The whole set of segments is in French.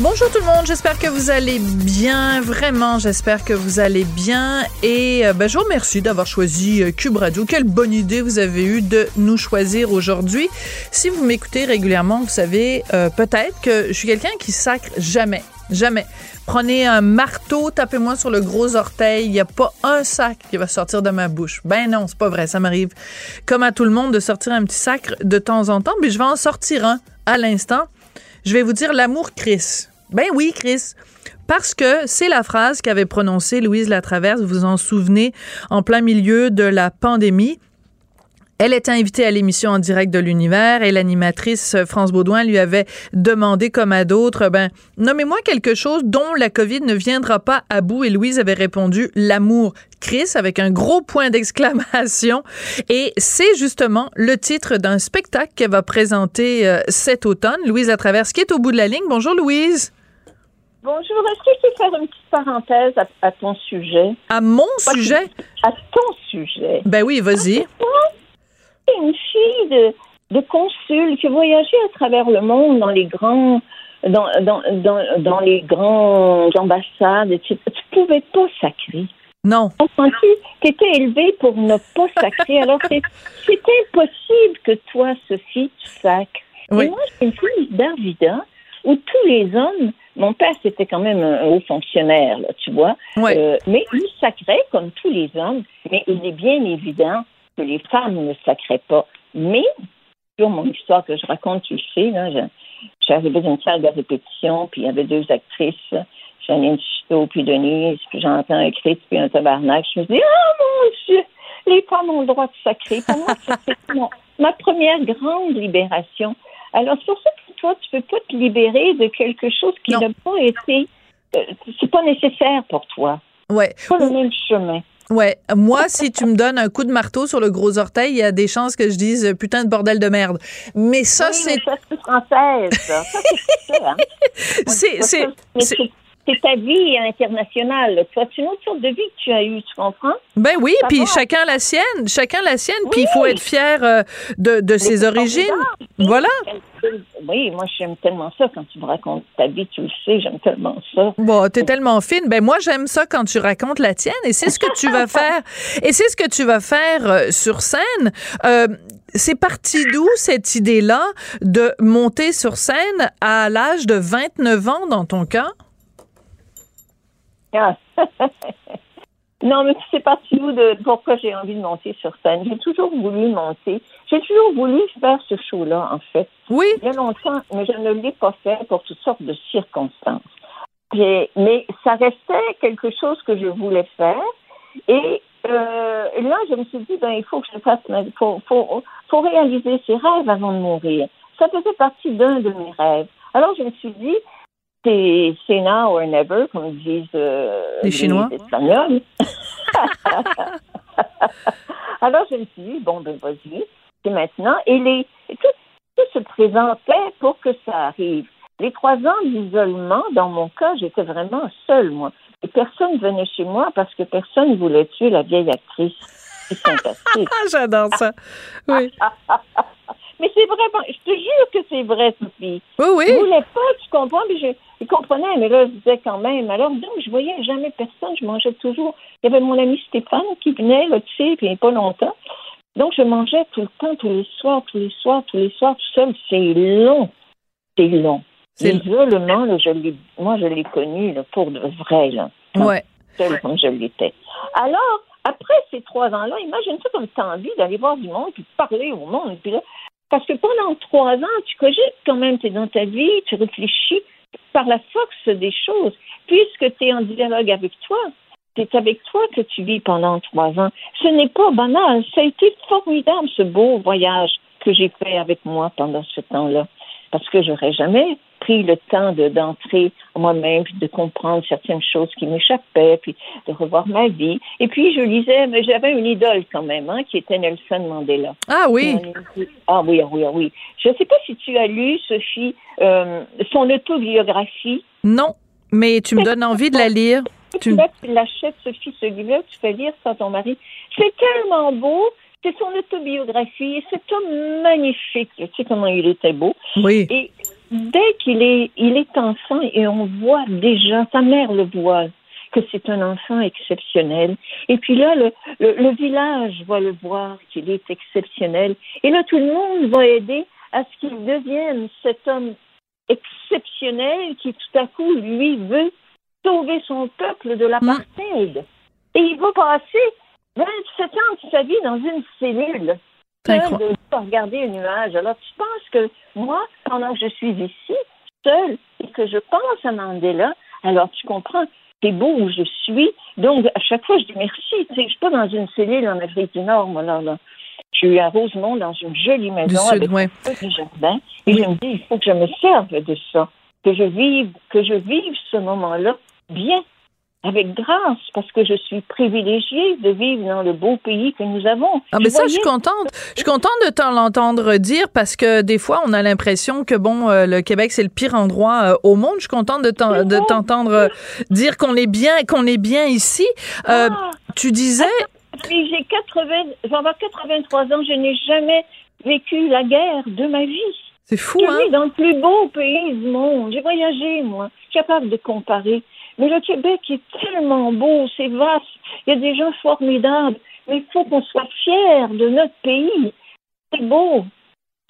Bonjour tout le monde, j'espère que vous allez bien, vraiment j'espère que vous allez bien et euh, ben, je vous remercie d'avoir choisi euh, Cube Radio. Quelle bonne idée vous avez eu de nous choisir aujourd'hui. Si vous m'écoutez régulièrement, vous savez euh, peut-être que je suis quelqu'un qui sacre jamais, jamais. Prenez un marteau, tapez-moi sur le gros orteil, il n'y a pas un sac qui va sortir de ma bouche. Ben non, c'est pas vrai, ça m'arrive comme à tout le monde de sortir un petit sacre de temps en temps, mais je vais en sortir un à l'instant. Je vais vous dire l'amour Chris. Ben oui, Chris. Parce que c'est la phrase qu'avait prononcée Louise Latraverse, vous vous en souvenez, en plein milieu de la pandémie. Elle était invitée à l'émission en direct de l'univers et l'animatrice France Baudouin lui avait demandé, comme à d'autres, ben, nommez-moi quelque chose dont la COVID ne viendra pas à bout. Et Louise avait répondu l'amour Chris avec un gros point d'exclamation. Et c'est justement le titre d'un spectacle qu'elle va présenter euh, cet automne. Louise Latraverse qui est au bout de la ligne. Bonjour Louise. Bonjour, est-ce que je peux faire une petite parenthèse à, à ton sujet? À mon sujet? À ton sujet. Ben oui, vas-y. Une fille de, de consul qui voyageait à travers le monde dans les grands dans, dans, dans, dans les grandes ambassades, etc. Tu pouvais pas sacrer. Non. Comprends-tu? Tu étais élevée pour ne pas sacrer. Alors, c'est impossible que toi, Sophie, tu sacres. Oui. Et moi, j'ai une fille d'Arvida où tous les hommes, mon père, c'était quand même un haut fonctionnaire, là, tu vois. Euh, mais il sacrait comme tous les hommes, mais il est bien évident que les femmes ne sacraient pas. Mais, sur mon histoire que je raconte, tu le sais, là, je, je suis arrivée d'une salle de répétition, puis il y avait deux actrices, Janine Chiteau, puis Denise, puis j'entends un cri, puis un tabarnak. Je me dis, oh mon Dieu, les femmes ont le droit de sacrer. Pour moi, mon- ma première grande libération. Alors, c'est pour ça que toi, tu peux pas te libérer de quelque chose qui n'a pas été, euh, c'est pas nécessaire pour toi. Ouais. C'est pas le même chemin. Ouais, moi, si tu me donnes un coup de marteau sur le gros orteil, il y a des chances que je dise euh, putain de bordel de merde. Mais ça, Oui, c'est. française, ça. Ça, c'est hein. C'est. C'est- ta vie internationale. Toi, c'est une autre sorte de vie que tu as eue, tu comprends? Ben oui, puis chacun la sienne, chacun la sienne, puis il Oui. faut être fier euh, de, de ses origines. Voilà. Oui, moi, j'aime tellement ça quand tu me racontes ta vie, tu le sais, j'aime tellement ça. Bon, t'es tellement fine. Ben moi, j'aime ça quand tu racontes la tienne, et c'est ce que tu vas faire. Et c'est ce que tu vas faire euh, sur scène. Euh, c'est parti d'où cette idée-là de monter sur scène à l'âge de 29 ans dans ton cas? Ah. non, mais c'est parti où de pourquoi j'ai envie de monter sur scène. J'ai toujours voulu monter. J'ai toujours voulu faire ce show-là, en fait. Oui. Il y a longtemps, mais je ne l'ai pas fait pour toutes sortes de circonstances. Mais ça restait quelque chose que je voulais faire. Et euh, là, je me suis dit, ben, il faut que je fasse, ma- faut, faut, faut réaliser ses rêves avant de mourir. Ça faisait partie d'un de mes rêves. Alors, je me suis dit, c'est now or never, comme disent euh, Les Chinois. Espagnols. Alors, je me suis dit, bon, ben, vas-y, c'est maintenant. Et les, tout, tout se présentait pour que ça arrive. Les trois ans d'isolement, dans mon cas, j'étais vraiment seule, moi. Et personne venait chez moi parce que personne voulait tuer la vieille actrice. C'est. Ah, j'adore ça. Oui. Mais c'est vrai, je te jure que c'est vrai, Sophie. Oui, oui. Je voulais pas, tu comprends, mais je, je comprenais, mais là, je disais quand même. Alors, donc, je voyais jamais personne, je mangeais toujours. Il y avait mon ami Stéphane qui venait, là, tu sais, puis pas longtemps. Donc, je mangeais tout le temps, tous les soirs, tous les soirs, tous les soirs, tout seul. C'est long. C'est long. L'isolement, là, je l'ai, moi, je l'ai connu, là, pour de vrai, là. Ouais. Seul comme je l'étais. Alors, après ces trois ans-là, imagine-toi comme tu as envie d'aller voir du monde, puis de parler au monde. Puis là, parce que pendant trois ans, tu cogites quand même, tu es dans ta vie, tu réfléchis par la force des choses, puisque tu es en dialogue avec toi. C'est avec toi que tu vis pendant trois ans. Ce n'est pas banal. Ça a été formidable, ce beau voyage que j'ai fait avec moi pendant ce temps-là. Parce que j'aurais jamais pris le temps de, d'entrer moi-même, de comprendre certaines choses qui m'échappaient, puis de revoir ma vie. Et puis, je lisais, mais j'avais une idole quand même, hein, qui était Nelson Mandela. Ah oui. Ah oui, ah oui, ah oui. Je ne sais pas si tu as lu, Sophie, euh, son autobiographie. Non, mais tu me donnes envie de la lire. Tu, tu l'achètes, Sophie, ce livre tu fais lire ça à ton mari. C'est tellement beau. C'est son autobiographie. C'est homme magnifique. Tu sais comment il était beau. Oui. Et dès qu'il est, il est enfant et on voit déjà, sa mère le voit, que c'est un enfant exceptionnel. Et puis là, le, le, village va le voir qu'il est exceptionnel. Et là, tout le monde va aider à ce qu'il devienne cet homme exceptionnel qui tout à coup, lui, veut sauver son peuple de l'apartheid. Et il va passer 27 ans de sa vie dans une cellule de regarder un nuage. Alors, tu penses que moi, pendant que je suis ici, seule, et que je pense à Mandela, alors tu comprends, c'est beau où je suis. Donc, à chaque fois, je dis merci. Tu sais, je suis pas dans une cellule en Afrique du Nord, moi, là, là. Je suis à Rosemont, dans une jolie maison avec un petit jardin. Et je me dis, il faut que je me serve de ça. Que je vive, que je vive ce moment-là bien avec grâce, parce que je suis privilégiée de vivre dans le beau pays que nous avons. Ah, mais ça, je suis contente. Je suis contente de t'entendre dire parce que des fois, on a l'impression que, bon, euh, le Québec, c'est le pire endroit euh, au monde. Je suis contente de t'entendre euh, dire qu'on est bien, qu'on est bien ici. Ah. tu disais. J'ai 80, avoir 83 ans, je n'ai jamais vécu la guerre de ma vie. C'est fou, je hein? dans le plus beau pays du monde. J'ai voyagé, moi. Je suis capable de comparer. Mais le Québec est tellement beau, c'est vaste, il y a des gens formidables, mais il faut qu'on soit fiers de notre pays. C'est beau.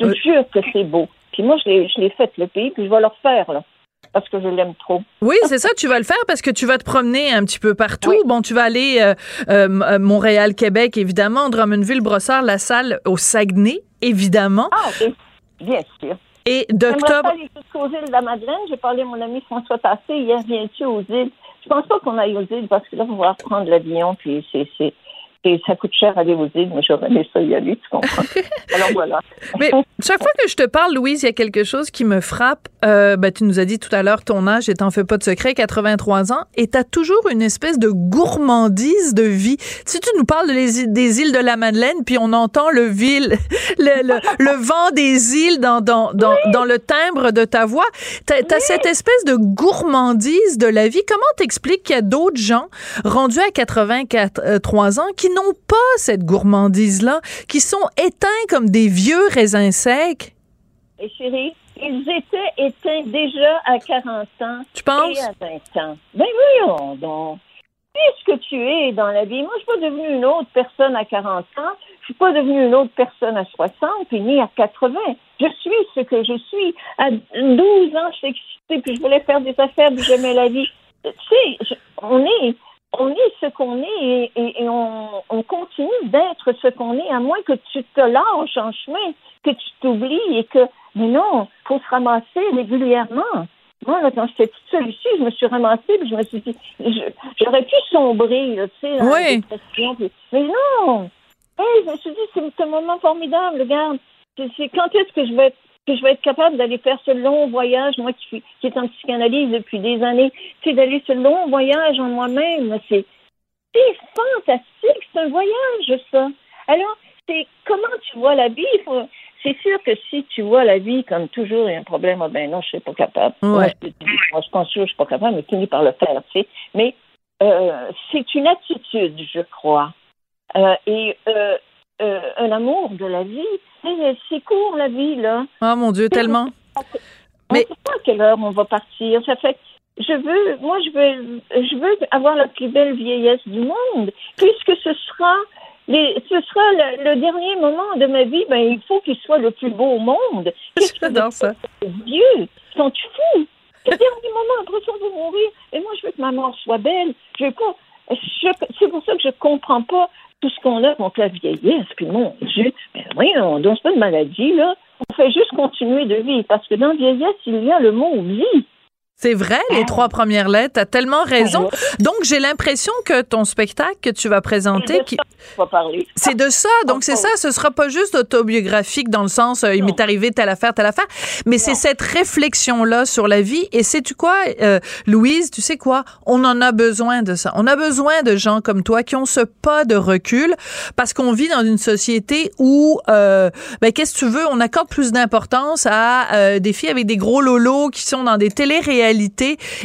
Je jure que c'est beau. Puis moi, je l'ai fait, le pays, puis je vais le refaire, là parce que je l'aime trop. Oui, c'est ça, tu vas le faire parce que tu vas te promener un petit peu partout. Bon, tu vas aller euh, euh, Montréal, Québec, évidemment, Drummondville, Brossard, La Salle, au Saguenay, évidemment. Ah, bien sûr. Et d'octobre. Je aux îles de la Madeleine. J'ai parlé à mon ami François Tassé hier. Viens-tu aux îles? Je pense pas qu'on aille aux îles parce que là, on va prendre l'avion, puis c'est et ça coûte cher aller aux îles, mais j'aurais aimé ça y aller, tu comprends? Alors voilà. mais chaque fois que je te parle, Louise, il y a quelque chose qui me frappe. Euh, ben, tu nous as dit tout à l'heure ton âge, et t'en fais pas de secret, 83 ans, et t'as toujours une espèce de gourmandise de vie. Si tu nous parles des îles de la Madeleine, puis on entend le, ville, le, le, vent des îles dans, dans, dans, dans, le timbre de ta voix, t'as as cette espèce de gourmandise de la vie. Comment t'expliques qu'il y a d'autres gens rendus à 83 ans qui n'ont pas cette gourmandise-là, qui sont éteints comme des vieux raisins secs? Et chérie, ils étaient éteints déjà à 40 ans. Tu penses? Et à 20 ans. Ben voyons donc. ce que tu es dans la vie? Moi, je suis pas devenue une autre personne à 40 ans. Je suis pas devenue une autre personne à 60, puis ni à 80. Je suis ce que je suis. À 12 ans, je suis excitée, puis je voulais faire des affaires, puis j'aimais la vie. Tu sais, on est on est ce qu'on est et, on, continue d'être ce qu'on est, à moins que tu te lâches en chemin, que tu t'oublies et que, mais non, faut se ramasser régulièrement. Moi, quand j'étais toute seule ici, je me suis ramassée et je me suis dit, j'aurais pu sombrer, tu sais, oui. mais non! je me suis dit, c'est un moment formidable, regarde. C'est quand est-ce que je vais être que je vais être capable d'aller faire ce long voyage, moi qui, qui est en psychanalyse depuis des années, c'est d'aller ce long voyage en moi-même. C'est fantastique, c'est un voyage, ça. Alors, c'est comment tu vois la vie? C'est sûr que si tu vois la vie comme toujours, il y a un problème, ah ben non, je suis pas capable. Moi, je, pense que je suis pas capable, mais finis par le faire, tu sais. Mais euh, c'est une attitude, je crois. Euh, et euh, euh, un amour de la vie. C'est court, la vie, là. Oh mon Dieu, tellement. On Mais- ne sait pas à quelle heure on va partir. Ça fait je veux, moi, je veux, je veux avoir la plus belle vieillesse du monde, puisque ce sera, les, ce sera le, le dernier moment de ma vie. Ben, il faut qu'il soit le plus beau au monde. J'adore ça. Dieu, sont fous. Le dernier moment, après ça, on va mourir. Et moi, je veux que ma mort soit belle. Je veux pas. C'est pour ça que je comprends pas tout ce qu'on a contre la vieillesse. Puis mon Dieu, mais oui, on donne pas de maladie, là. On fait juste continuer de vivre. Parce que dans vieillesse, il y a le mot vie. C'est vrai, les trois premières lettres, t'as tellement raison. Donc, j'ai l'impression que ton spectacle que tu vas présenter, qui- c'est de ça. Donc, c'est ça. Ce sera pas juste autobiographique dans le sens, euh, il m'est arrivé telle affaire, telle affaire, mais c'est cette réflexion-là sur la vie. Et sais-tu quoi, euh, Louise, tu sais quoi? On en a besoin de ça. On a besoin de gens comme toi qui ont ce pas de recul parce qu'on vit dans une société où, euh, ben, qu'est-ce que tu veux? On accorde plus d'importance à euh, des filles avec des gros lolos qui sont dans des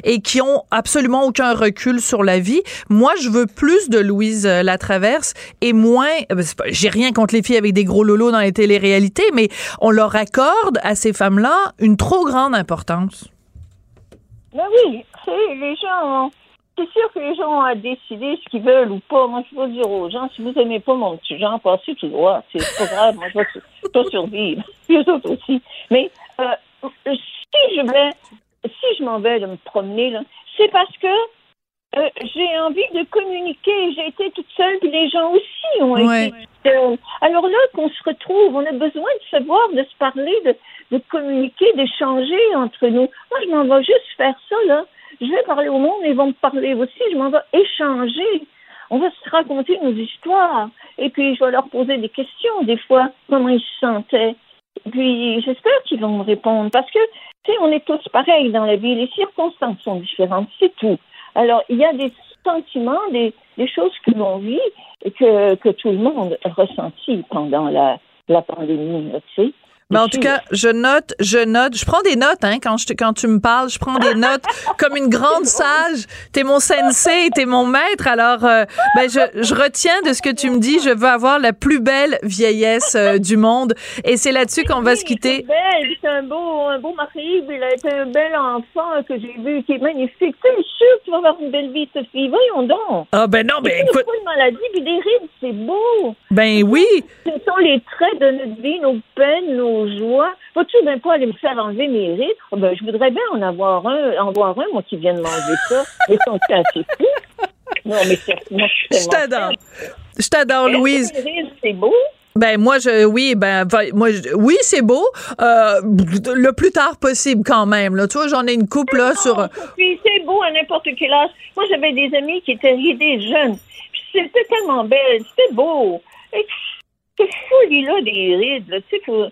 et qui ont absolument aucun recul sur la vie. Moi, je veux plus de Louise euh, Latraverse et moins, euh, ben, j'ai rien contre les filles avec des gros lolos dans les téléréalités, mais on leur accorde à ces femmes-là une trop grande importance. Ben oui, les gens. C'est sûr que les gens ont à décider ce qu'ils veulent ou pas. Moi, je veux dire aux gens, si vous aimez pas mon petit genre, passez tout droit. C'est pas grave. Moi, je vais pas survivre. Les autres aussi. Mais euh, si je vais, si je m'en vais de me promener, là, c'est parce que euh, j'ai envie de communiquer. J'ai été toute seule, puis les gens aussi ont Ouais. été seuls. Alors là, qu'on se retrouve, on a besoin de savoir, de se parler, de, de communiquer, d'échanger entre nous. Moi, je m'en vais juste faire ça, là. Je vais parler au monde, ils vont me parler aussi. Je m'en vais échanger. On va se raconter nos histoires. Et puis, je vais leur poser des questions, des fois, comment ils se sentaient. Puis, j'espère qu'ils vont me répondre. Parce que, tu sais, on est tous pareils dans la vie. Les circonstances sont différentes, c'est tout. Alors, il y a des sentiments, des, des choses que l'on vit et que, que tout le monde a ressenti pendant la, la pandémie, tu sais. Mais en tout cas, je note, je note, je prends des notes hein, quand, je te- quand tu me parles, je prends des notes comme une grande sage. T'es mon sensei, t'es mon maître. Alors, euh, ben je, je retiens de ce que tu me dis. Je veux avoir la plus belle vieillesse euh, du monde, et c'est là-dessus qu'on va se quitter. belle, c'est un beau, un beau mari, il a été un bel enfant que j'ai vu, qui est magnifique. Tu es sûr que tu vas avoir une belle vie, Sophie. Voyons donc. Ah ben non, ben écoute, de maladie, puis des rides, c'est beau. ben oui. Ce sont les traits de notre vie, nos peines, nos joies. Vas-tu bien pas aller me faire enlever mes rides? Ah ben, je voudrais bien en avoir un, en voir un, moi, qui vienne m'enlever ça. Ils sont assez fous. Non, mais c'est, moi, je suis Je t'adore. Je t'adore, Louise. C'est beau? Ben moi je oui ben moi je- oui c'est beau euh, le plus tard possible quand même là tu vois j'en ai une coupe là sur Non, Sophie, c'est beau à n'importe quel âge. Moi, j'avais des amis qui étaient ridés jeunes. Puis C'était tellement belle, c'était beau. Et c'est folie là des rides, là. Tu sais, faut,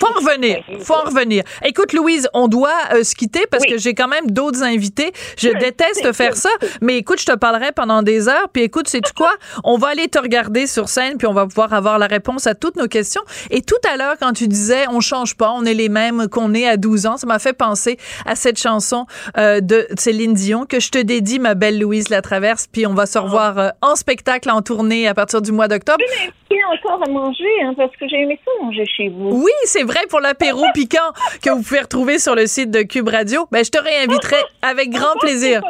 Faut en revenir, faut en revenir. Écoute Louise, on doit euh, se quitter parce Oui. que j'ai quand même d'autres invités. Je déteste faire ça, mais écoute, je te parlerai pendant des heures. Puis écoute, sais quoi? On va aller te regarder sur scène, puis on va pouvoir avoir la réponse à toutes nos questions. Et tout à l'heure, quand tu disais on change pas, on est les mêmes qu'on est à 12 ans, ça m'a fait penser à cette chanson euh, de Céline Dion que je te dédie, ma belle Louise Latraverse. Puis on va se revoir euh, en spectacle, en tournée à partir du mois d'octobre. Il y a encore à manger, hein, parce que j'ai aimé ça manger chez vous. Oui, c'est vrai pour l'apéro piquant que vous pouvez retrouver sur le site de Cube Radio. Ben, je te réinviterai avec grand plaisir.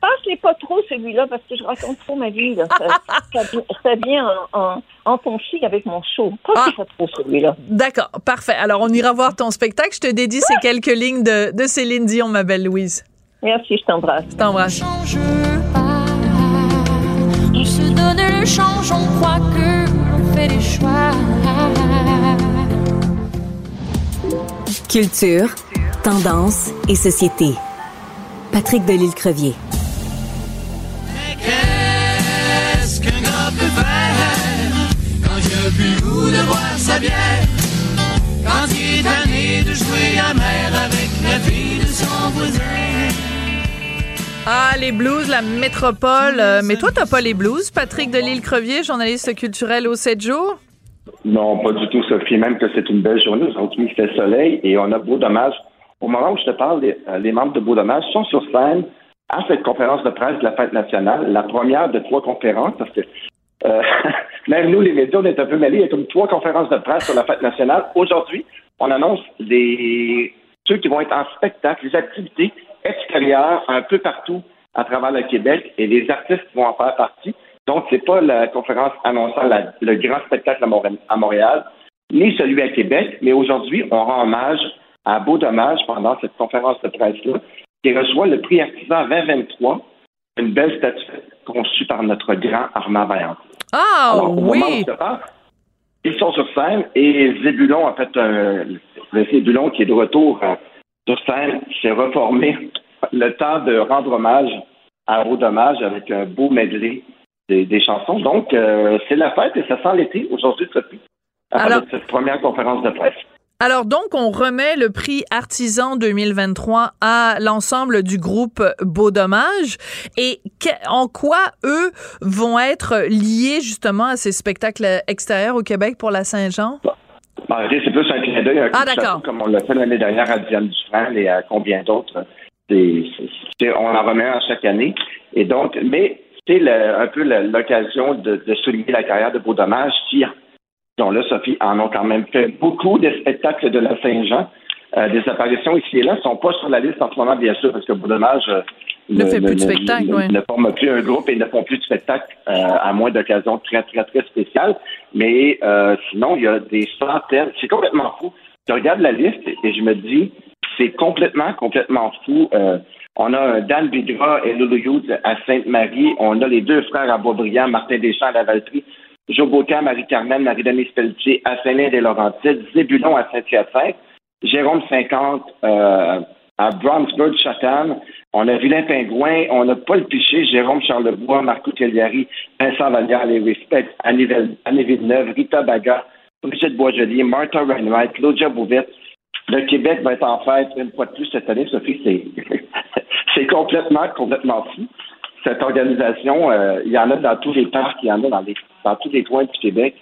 Passe-les pas trop, celui-là, parce que je raconte trop ma vie, là. Ça, ça, ça vient en, en, en conflit avec mon show. Passe-les Ah. pas trop, celui-là. D'accord, parfait. Alors, on ira voir ton spectacle. Je te dédie ces quelques lignes de, de Céline Dion, ma belle Louise. Merci, je t'embrasse. Je t'embrasse. change pas. On se donne le change, on croit que Culture, tendance et société. Patrick Delisle-Crevier. Qu'est-ce qu'un gars peut faire quand il a plus le goût de boire sa bière? Quand il est tanné de jouer à mer avec la fille de son voisin? Ah, les blues, la métropole. Euh, mais toi, t'as pas les blues. Patrick Delisle-Crevier, journaliste culturel au 7 jours? Non, pas du tout, Sophie. Même que c'est une belle journée. Aujourd'hui, il fait soleil et on a Beau Dommage. Au moment où je te parle, les, euh, les membres de Beau Dommage sont sur scène à cette conférence de presse de la fête nationale, la première de trois conférences, parce que euh, même nous, les médias, on est un peu mêlés. Il y a comme trois conférences de presse sur la fête nationale. Aujourd'hui, on annonce des ceux qui vont être en spectacle, les activités extérieures un peu partout à travers le Québec et les artistes vont en faire partie. Donc, c'est pas la conférence annonçant le grand spectacle à Montréal, ni celui à Québec, mais aujourd'hui, on rend hommage à Beau Dommage pendant cette conférence de presse-là, qui reçoit le prix Artisan 2023, une belle statuette conçue par notre grand Armand Vaillant. Ah, oui! ils sont sur scène et Zébulon, en fait, le Zébulon qui est de retour euh, sur scène, s'est reformé le temps de rendre hommage à Beau Dommage avec un beau medley des, chansons. Donc, euh, c'est la fête et ça sent l'été aujourd'hui, Sophie, à cette première conférence de presse. Alors donc, on remet le prix Artisan 2023 à l'ensemble du groupe Beau Dommage. Et en quoi eux vont être liés justement à ces spectacles extérieurs au Québec pour la Saint-Jean? Ben, c'est plus un clin d'œil, ah, d'accord. comme on l'a fait l'année dernière à Diane Dufresne et à combien d'autres. on en remet à chaque année. Et donc, mais c'est un peu l'occasion de, souligner la carrière de Beau Dommage qui dont là, Sophie, en ont quand même fait beaucoup de spectacles de la Saint-Jean. Euh, des apparitions ici et là ne sont pas sur la liste en ce moment, bien sûr, parce que Beau euh, ne, fait plus de spectacle, ne, ne, forme plus un groupe et ne font plus de spectacle euh, à moins d'occasions très, très, très spéciales. Mais sinon, il y a des centaines. C'est complètement fou. Je regarde la liste et je me dis, c'est complètement, complètement fou. On a Dan Bigra et Lulu Hughes à Sainte-Marie. On a les deux frères à Boisbriand, Martin Deschamps à la Valtrie. Joboka, Marie-Carmen, Marie-Denis Pelletier à Saint-Lin-des-Laurentides, Zébulon à Saint-Hyacinthe, Jérôme 50 euh, à Brownsburg, Chatham. On a Vilain Pingouin, on a Paul Piché, Jérôme Charlebois, Marco Telliari, Vincent Vallière, les Respect, Annie Villeneuve, Rita Baga, Brigitte Boisjolier, Martha Wainwright, Claudia Bouvette. Le Québec va être en fête une fois de plus cette année, Sophie, c'est, c'est complètement, complètement fou cette organisation, euh, il y en a dans tous les parcs, il y en a dans, les, dans tous les coins du Québec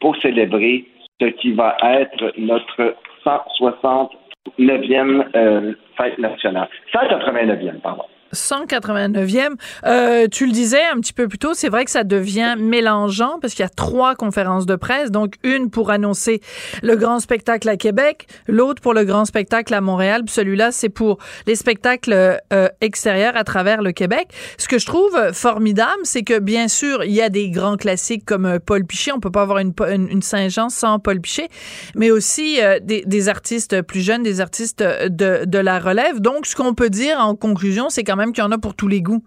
pour célébrer ce qui va être notre 169e euh, fête nationale. 189e, pardon. 189e. Euh, tu le disais un petit peu plus tôt, c'est vrai que ça devient mélangeant parce qu'il y a trois conférences de presse, donc une pour annoncer le grand spectacle à Québec, l'autre pour le grand spectacle à Montréal, celui-là c'est pour les spectacles euh, extérieurs à travers le Québec. Ce que je trouve formidable, c'est que bien sûr il y a des grands classiques comme euh, Paul Piché, on peut pas avoir une, Saint-Jean sans Paul Piché, mais aussi euh, des, des, artistes plus jeunes, des artistes de, de la relève. Donc ce qu'on peut dire en conclusion, c'est quand même qu'il y en a pour tous les goûts.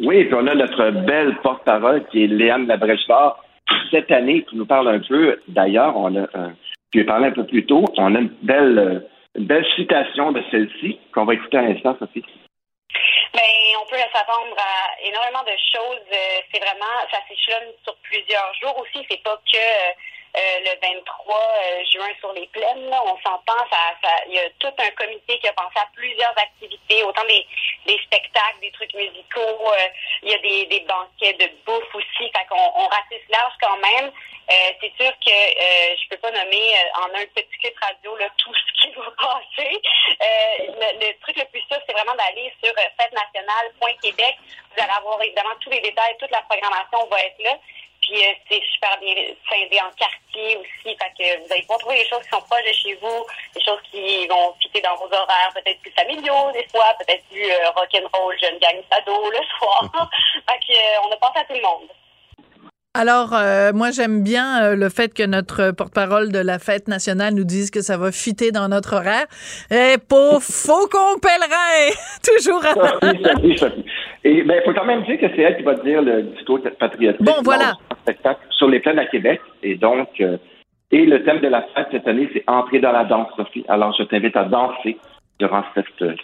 Oui, puis on a notre belle porte-parole qui est Léane Labrèche-Fort. Cette année, qui nous parle un peu, d'ailleurs, on a, euh, je lui parlé un peu plus tôt, on a une belle, euh, une belle citation de celle-ci qu'on va écouter à l'instant, Sophie. Ben, on peut s'attendre à énormément de choses. Euh, c'est vraiment, ça s'échelonne sur plusieurs jours aussi. C'est pas que euh, le 23 euh, juin sur les plaines. On s'entend, ça, il y a tout un comité qui a pensé à plusieurs activités, autant des, spectacles, des trucs musicaux, euh, il y a des, banquets de bouffe aussi. Qu'on on ratisse large quand même. c'est sûr que je peux pas nommer en un petit clip radio tout ce qui va passer. Le, le, truc le plus sûr, c'est vraiment d'aller sur fête nationale.québec. Vous allez avoir évidemment tous les détails, toute la programmation va être là. Puis euh, c'est super bien scindé en quartier aussi. Fait que vous allez pas trouver des choses qui sont proches de chez vous, des choses qui vont fitter dans vos horaires, peut-être plus familiaux des fois, peut-être plus euh, rock'n'roll, jeune gang sado le soir. fait que euh, on a pensé à tout le monde. Alors, euh, moi, j'aime bien euh, le fait que notre porte-parole de la fête nationale nous dise que ça va fitter dans notre horaire. Et pour Faucon Pèlerin, toujours à... Et ben, il faut quand même dire que c'est elle qui va dire le discours patriotique. Bon, voilà. Spectacle sur les plaines à Québec. Et donc, euh, et le thème de la fête cette année, c'est entrer dans la danse, Sophie. Alors, je t'invite à danser durant cette,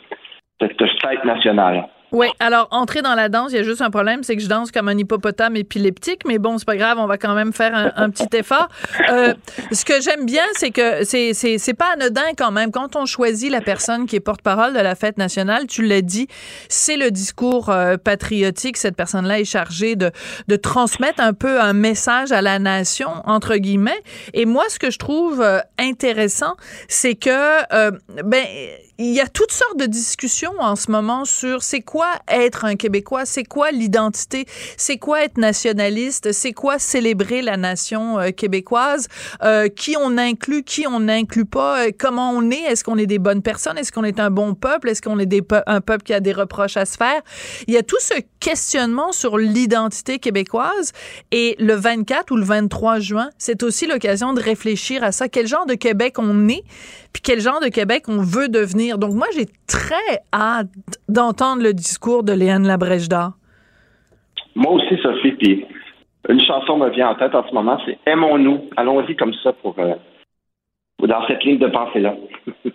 cette fête nationale. Oui, alors entrer dans la danse, il y a juste un problème, c'est que je danse comme un hippopotame épileptique, mais bon, c'est pas grave, on va quand même faire un, petit effort. Euh, ce que j'aime bien, c'est que c'est c'est pas anodin quand même quand on choisit la personne qui est porte-parole de la fête nationale. Tu l'as dit, c'est le discours euh, patriotique. Cette personne-là est chargée de de transmettre un peu un message à la nation entre guillemets. Et moi, ce que je trouve euh, intéressant, c'est que ben il y a toutes sortes de discussions en ce moment sur c'est quoi être un Québécois, c'est quoi l'identité, c'est quoi être nationaliste, c'est quoi célébrer la nation euh, québécoise, euh, qui on inclut, qui on n'inclut pas, euh, comment on est, est-ce qu'on est des bonnes personnes, est-ce qu'on est un bon peuple, est-ce qu'on est un peuple qui a des reproches à se faire. Il y a tout ce questionnement sur l'identité québécoise et le 24 ou le 23 juin, c'est aussi l'occasion de réfléchir à ça. Quel genre de Québec on est, puis quel genre de Québec on veut devenir? Donc moi, j'ai très hâte d'entendre le discours de Léane Labrèche d'Or. Moi aussi, Sophie, puis une chanson me vient en tête en ce moment, c'est Aimons-nous. Allons-y comme ça pour euh, dans cette ligne de pensée-là.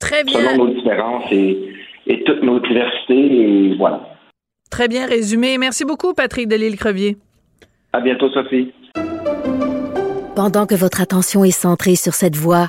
Très bien. Selon nos différences et, et toutes nos diversités, et voilà. Très bien résumé. Merci beaucoup, Patrick Delisle-Crevier. À bientôt, Sophie. Pendant que votre attention est centrée sur cette voix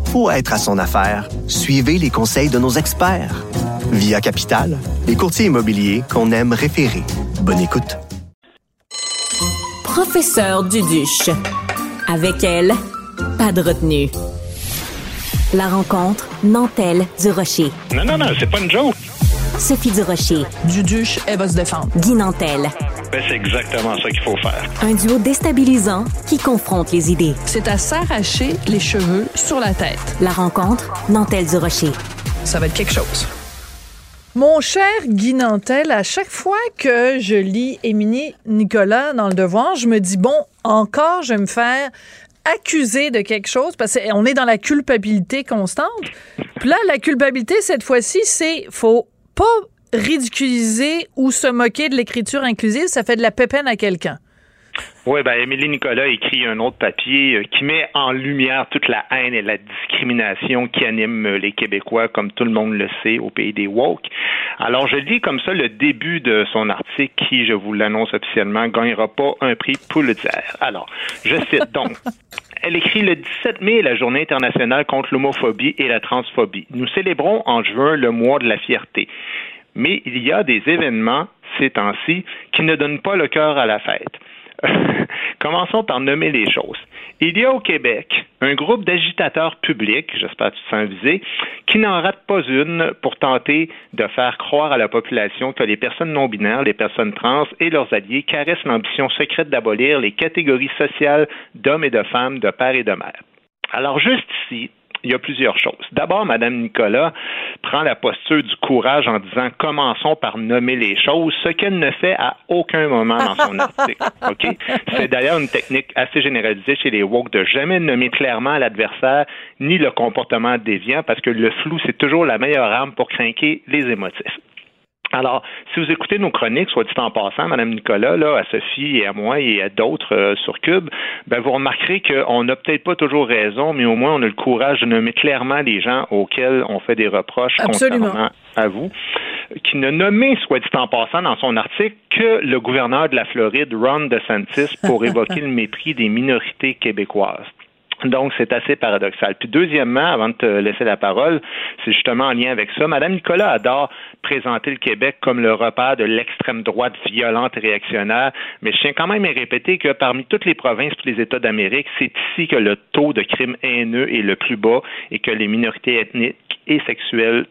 pour être à son affaire, suivez les conseils de nos experts. Via Capital, les courtiers immobiliers qu'on aime référer. Bonne écoute. Professeur Duduche. Avec elle, pas de retenue. La rencontre Nantel du Rocher. Non, non, non, c'est pas une joke. Sophie du Rocher. Duduche, elle va se défendre. Guy Nantel. Ben, c'est exactement ça qu'il faut faire. Un duo déstabilisant qui confronte les idées. C'est à s'arracher les cheveux sur la tête. La rencontre Nantel du Rocher. Ça va être quelque chose. Mon cher Guy Nantel, à chaque fois que je lis Émilie Nicolas dans Le Devoir, je me dis, bon, encore, je vais me faire accuser de quelque chose parce qu'on est dans la culpabilité constante. Puis là, la culpabilité, cette fois-ci, c'est faut pas ridiculiser ou se moquer de l'écriture inclusive, ça fait de la pépène à quelqu'un. Oui, ben Émilie Nicolas écrit un autre papier euh, qui met en lumière toute la haine et la discrimination qui anime euh, les Québécois, comme tout le monde le sait, au pays des woke. Alors, je lis comme ça le début de son article qui, je vous l'annonce officiellement, gagnera pas un prix Pulitzer. Alors, je cite donc. Elle écrit le 17 mai, la journée internationale contre l'homophobie et la transphobie. Nous célébrons en juin le mois de la fierté. Mais il y a des événements ces temps-ci qui ne donnent pas le cœur à la fête. Commençons par nommer les choses. Il y a au Québec un groupe d'agitateurs publics, j'espère que tu te sens visé, qui n'en rate pas une pour tenter de faire croire à la population que les personnes non binaires, les personnes trans et leurs alliés caressent l'ambition secrète d'abolir les catégories sociales d'hommes et de femmes, de père et de mère. Alors juste ici, il y a plusieurs choses. D'abord, Mme Nicolas prend la posture du courage en disant commençons par nommer les choses, ce qu'elle ne fait à aucun moment dans son article. OK? C'est d'ailleurs une technique assez généralisée chez les woke de jamais nommer clairement l'adversaire ni le comportement déviant parce que le flou, c'est toujours la meilleure arme pour craquer les émotifs. Alors, si vous écoutez nos chroniques, soit dit en passant, Madame Nicolas, là, à Sophie et à moi et à d'autres euh, sur Cube, ben, vous remarquerez qu'on n'a peut-être pas toujours raison, mais au moins on a le courage de nommer clairement les gens auxquels on fait des reproches Absolument. concernant à vous, qui ne nommait, soit dit en passant dans son article, que le gouverneur de la Floride, Ron DeSantis, pour évoquer le mépris des minorités québécoises. Donc, c'est assez paradoxal. Puis, deuxièmement, avant de te laisser la parole, c'est justement en lien avec ça. Madame Nicolas adore présenter le Québec comme le repère de l'extrême droite violente et réactionnaire, mais je tiens quand même à répéter que parmi toutes les provinces, tous les États d'Amérique, c'est ici que le taux de crimes haineux est le plus bas et que les minorités ethniques et sexuelles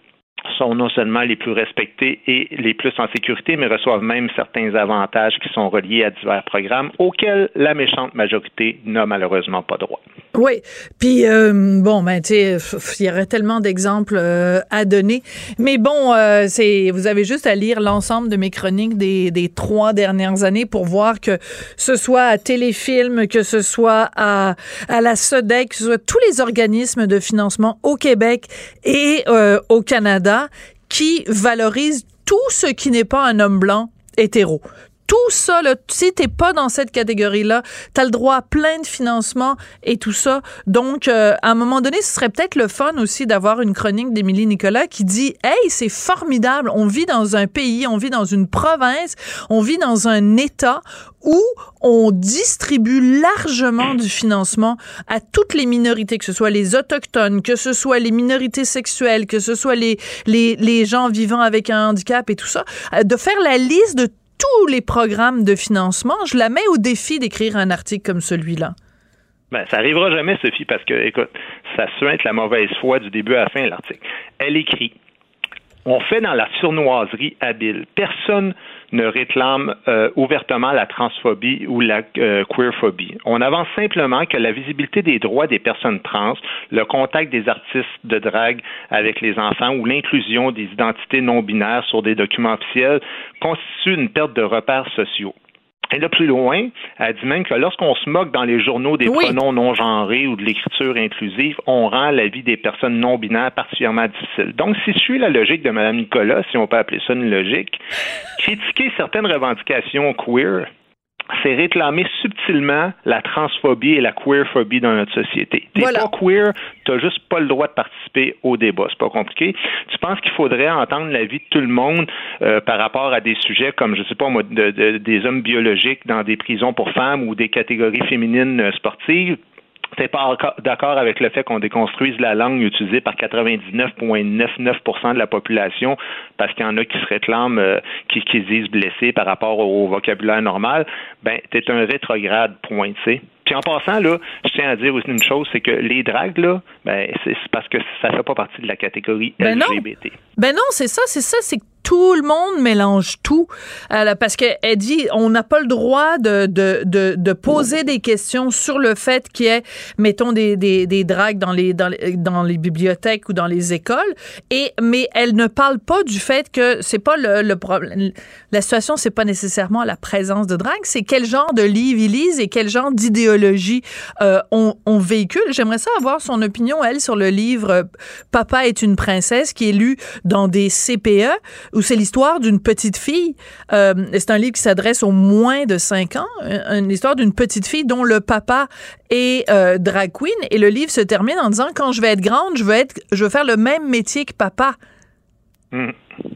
sont non seulement les plus respectés et les plus en sécurité, mais reçoivent même certains avantages qui sont reliés à divers programmes auxquels la méchante majorité n'a malheureusement pas droit. Oui, puis euh, bon, ben tu il y aurait tellement d'exemples euh, à donner, mais bon, euh, c'est vous avez juste à lire l'ensemble de mes chroniques des, des trois dernières années pour voir que ce soit à Téléfilm, que ce soit à, à la SODEC, que ce soit tous les organismes de financement au Québec et euh, au Canada qui valorisent tout ce qui n'est pas un homme blanc hétéro tout ça, là, si t'es pas dans cette catégorie-là, t'as le droit à plein de financement et tout ça. Donc, euh, à un moment donné, ce serait peut-être le fun aussi d'avoir une chronique d'Émilie Nicolas qui dit, hey, c'est formidable, on vit dans un pays, on vit dans une province, on vit dans un État où on distribue largement du financement à toutes les minorités, que ce soit les autochtones, que ce soit les minorités sexuelles, que ce soit les, les, les gens vivant avec un handicap et tout ça, euh, de faire la liste de tous les programmes de financement, je la mets au défi d'écrire un article comme celui-là. Ben, ça arrivera jamais, Sophie, parce que, écoute, ça suinte la mauvaise foi du début à la fin l'article. Elle écrit On fait dans la surnoiserie habile. Personne ne réclame euh, ouvertement la transphobie ou la euh, queerphobie. On avance simplement que la visibilité des droits des personnes trans, le contact des artistes de drague avec les enfants ou l'inclusion des identités non binaires sur des documents officiels constitue une perte de repères sociaux. Et là, plus loin, elle dit même que lorsqu'on se moque dans les journaux des pronoms non genrés ou de l'écriture inclusive, on rend la vie des personnes non binaires particulièrement difficile. Donc, si je suis la logique de Mme Nicolas, si on peut appeler ça une logique, critiquer certaines revendications queer, c'est réclamer subtilement la transphobie et la queerphobie dans notre société. T'es pas queer, t'as juste pas le droit de participer au débat. C'est pas compliqué. Tu penses qu'il faudrait entendre la vie de tout le monde euh, par rapport à des sujets comme, je sais pas moi, des hommes biologiques dans des prisons pour femmes ou des catégories féminines euh, sportives? T'es pas d'accord avec le fait qu'on déconstruise la langue utilisée par 99,99% de la population parce qu'il y en a qui se réclament, euh, qui, qui disent blessés par rapport au vocabulaire normal, ben, t'es un rétrograde, point, tu puis en passant, là, je tiens à dire aussi une chose, c'est que les dragues, là, ben, c'est parce que ça fait pas partie de la catégorie ben LGBT. Non. Ben non, c'est ça, c'est ça, c'est que tout le monde mélange tout. Euh, parce qu'elle dit, on n'a pas le droit de, de, de, poser des questions sur le fait qu'il y ait, mettons, des, des, des dragues dans les, dans, les, dans les bibliothèques ou dans les écoles. Et, mais elle ne parle pas du fait que c'est pas le, le problème. La situation, c'est pas nécessairement la présence de drague, c'est quel genre de livre ils lisent et quel genre d'idéologie euh, on, on, véhicule. J'aimerais ça avoir son opinion, elle, sur le livre Papa est une princesse qui est lu dans des CPE c'est l'histoire d'une petite fille. Euh, c'est un livre qui s'adresse aux moins de 5 ans, une histoire d'une petite fille dont le papa est euh, drag queen. Et le livre se termine en disant quand je vais être grande, je veux être, je veux faire le même métier que papa. Mm.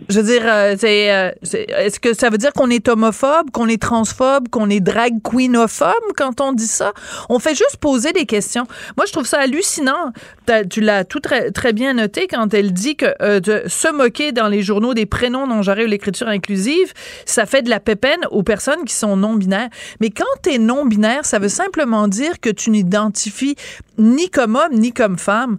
Je veux dire, euh, euh, c'est, est-ce que ça veut dire qu'on est homophobe, qu'on est transphobe, qu'on est drag queenophobe quand on dit ça? On fait juste poser des questions. Moi, je trouve ça hallucinant. Tu l'as tout très, très bien noté quand elle dit que euh, de se moquer dans les journaux des prénoms non genrés ou l'écriture inclusive, ça fait de la pépène aux personnes qui sont non-binaires. Mais quand tu es non-binaire, ça veut simplement dire que tu n'identifies ni comme homme ni comme femme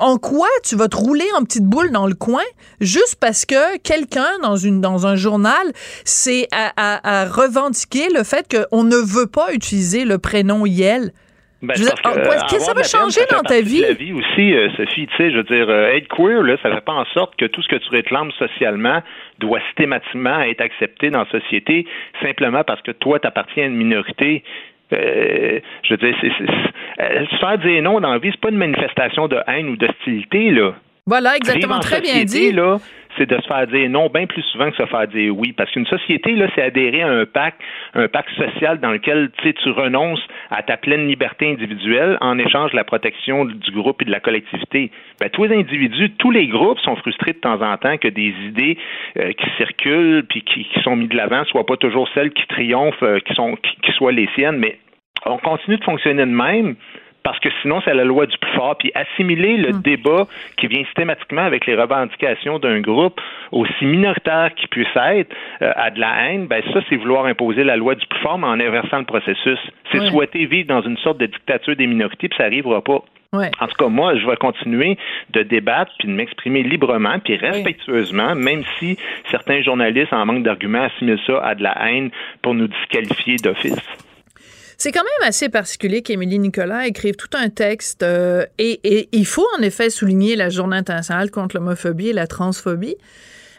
en quoi tu vas te rouler en petite boule dans le coin juste parce que quelqu'un dans une dans un journal c'est à, revendiquer le fait qu'on ne veut pas utiliser le prénom Yel? Ben, Qu'est-ce que ça va changer dans ta vie? La vie? aussi, euh, Sophie, tu sais, je veux dire, euh, être queer, là, ça fait pas en sorte que tout ce que tu réclames socialement doit systématiquement être accepté dans la société simplement parce que toi, tu appartiens à une minorité. Euh, je veux dire, c'est, euh, se faire dire non dans la vie, c'est pas une manifestation de haine ou d'hostilité, là. Voilà, exactement, très bien dit. Là, c'est de se faire dire non bien plus souvent que se faire dire oui. Parce qu'une société, là, c'est adhérer à un pacte, un pacte social dans lequel tu renonces à ta pleine liberté individuelle en échange de la protection du groupe et de la collectivité. Ben, tous les individus, tous les groupes sont frustrés de temps en temps que des idées euh, qui circulent puis qui, sont mises de l'avant soient pas toujours celles qui triomphent, euh, qui sont qui soient les siennes, mais on continue de fonctionner de même parce que sinon, c'est la loi du plus fort. Puis assimiler le hmm. débat qui vient systématiquement avec les revendications d'un groupe, aussi minoritaire qu'il puisse être, euh, à de la haine, ben ça, c'est vouloir imposer la loi du plus fort, mais en inversant le processus. C'est souhaiter vivre dans une sorte de dictature des minorités, puis ça n'arrivera pas. En tout cas, moi, je vais continuer de débattre puis de m'exprimer librement puis respectueusement, même si certains journalistes, en manque d'arguments, assimilent ça à de la haine pour nous disqualifier d'office. C'est quand même assez particulier qu'Émilie Nicolas écrive tout un texte euh, et, il faut en effet souligner la Journée internationale contre l'homophobie et la transphobie,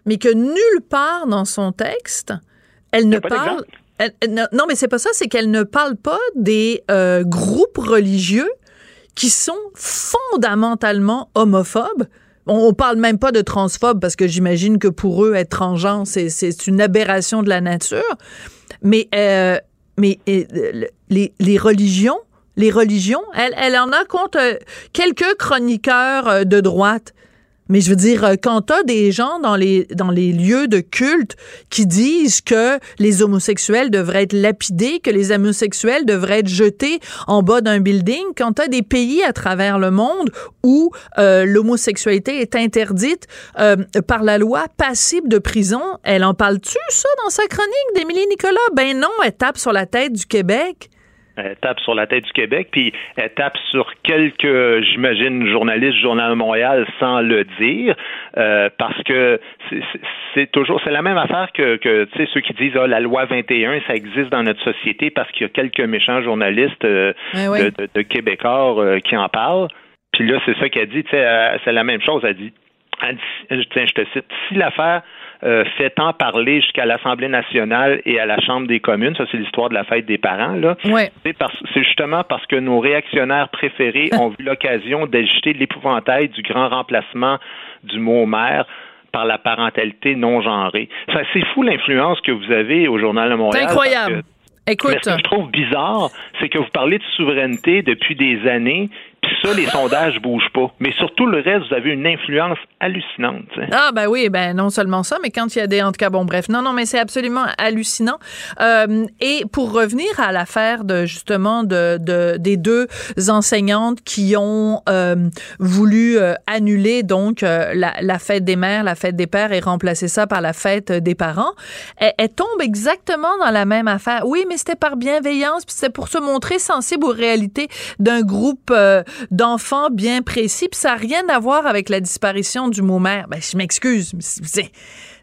mais que nulle part dans son texte, elle ne parle... non, mais c'est pas ça, c'est qu'elle ne parle pas des euh, groupes religieux qui sont fondamentalement homophobes. On, on parle même pas de transphobes parce que j'imagine que pour eux, être transgenre, c'est une aberration de la nature mais euh, mais euh, les, les religions, les religions, elle, elle en a contre euh, quelques chroniqueurs euh, de droite. Mais je veux dire, euh, quand t'as des gens dans les, dans les lieux de culte qui disent que les homosexuels devraient être lapidés, que les homosexuels devraient être jetés en bas d'un building, quand t'as des pays à travers le monde où euh, l'homosexualité est interdite euh, par la loi, passible de prison, elle en parle-tu, ça, dans sa chronique d'Émilie Nicolas? Ben non, elle tape sur la tête du Québec. Elle tape sur la tête du Québec, puis elle tape sur quelques, j'imagine, journalistes du Journal de Montréal sans le dire, euh, parce que c'est- toujours, c'est la même affaire que, que tu sais, ceux qui disent, ah, la loi 21, ça existe dans notre société parce qu'il y a quelques méchants journalistes euh, de, de, de Québécois euh, qui en parlent. Puis là, c'est ça qu'elle dit, tu sais, euh, c'est la même chose, elle dit, elle dit- tiens, je te cite, si l'affaire euh, fait tant parler jusqu'à l'Assemblée nationale et à la Chambre des communes, ça c'est l'histoire de la fête des parents, là, Ouais. c'est parce- c'est justement parce que nos réactionnaires préférés ont vu l'occasion d'agiter l'épouvantail du grand remplacement du mot mère par la parentalité non genrée. Ça, c'est fou l'influence que vous avez au Journal de Montréal. C'est incroyable. Écoute. mais ce que je trouve bizarre, c'est que vous parlez de souveraineté depuis des années, puis ça, les sondages bougent pas. Mais surtout le reste, vous avez une influence hallucinante. tu sais. Ah ben oui, ben non seulement ça, mais quand il y a des en tout cas bon bref, non non mais c'est absolument hallucinant. Euh, et pour revenir à l'affaire de justement de, de des deux enseignantes qui ont euh, voulu euh, annuler donc euh, la, fête des mères, la fête des pères et remplacer ça par la fête des parents, elle, elle tombe exactement dans la même affaire. Oui, mais c'était par bienveillance, puis c'était pour se montrer sensible aux réalités d'un groupe euh, d'enfants bien précis, puis ça n'a rien à voir avec la disparition du mot mère. Ben, je m'excuse, mais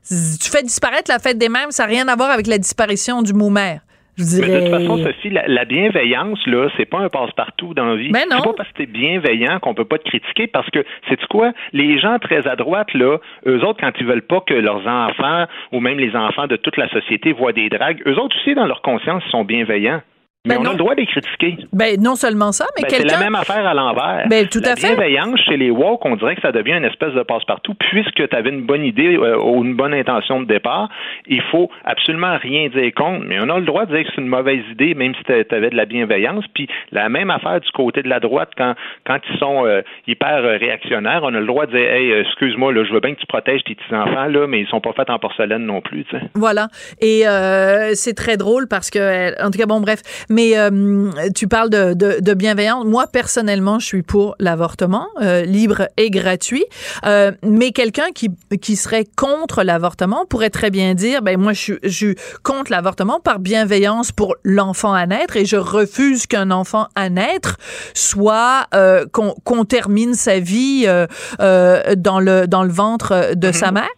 tu fais disparaître la fête des mères, mais ça n'a rien à voir avec la disparition du mot mère. Je Mais dirais. de toute façon, Sophie, la, la bienveillance, là, c'est pas un passe-partout dans la vie. Ben non. C'est pas parce que t'es bienveillant qu'on peut pas te critiquer, parce que, c'est quoi? Les gens très à droite, là, eux autres, quand ils veulent pas que leurs enfants, ou même les enfants de toute la société voient des dragues, eux autres aussi, dans leur conscience, ils sont bienveillants. Mais Ben on non. a le droit de les critiquer. Ben, non seulement ça, mais Ben, c'est quelqu'un. la même affaire à l'envers. Ben, tout la à fait. bienveillance chez les woke, on dirait que ça devient une espèce de passe-partout. Puisque tu avais une bonne idée euh, ou une bonne intention de départ, il faut absolument rien dire contre. Mais on a le droit de dire que c'est une mauvaise idée, même si tu avais de la bienveillance. Puis la même affaire du côté de la droite, quand, quand ils sont euh, hyper euh, réactionnaires, on a le droit de dire Hey, excuse-moi, là, je veux bien que tu protèges tes petits-enfants, là, mais ils sont pas faits en porcelaine non plus. Voilà. Et euh, c'est très drôle parce que, en tout cas, bon, bref. Mais euh, tu parles de, de, de bienveillance. Moi, personnellement, je suis pour l'avortement, euh, libre et gratuit. Euh, mais quelqu'un qui, qui serait contre l'avortement pourrait très bien dire, ben moi, je, suis- je suis contre l'avortement par bienveillance pour l'enfant à naître et je refuse qu'un enfant à naître soit euh, qu'on qu'on termine sa vie euh, euh, dans le dans le ventre de sa mère.